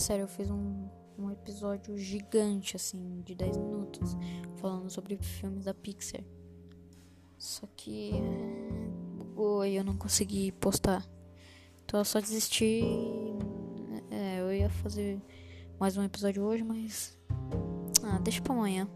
sério, eu fiz um, um episódio gigante, assim, de 10 minutos, falando sobre filmes da Pixar. Só que bugou e eu não consegui postar. Então eu só desisti. É, eu ia fazer mais um episódio hoje, mas. Ah, deixa pra amanhã.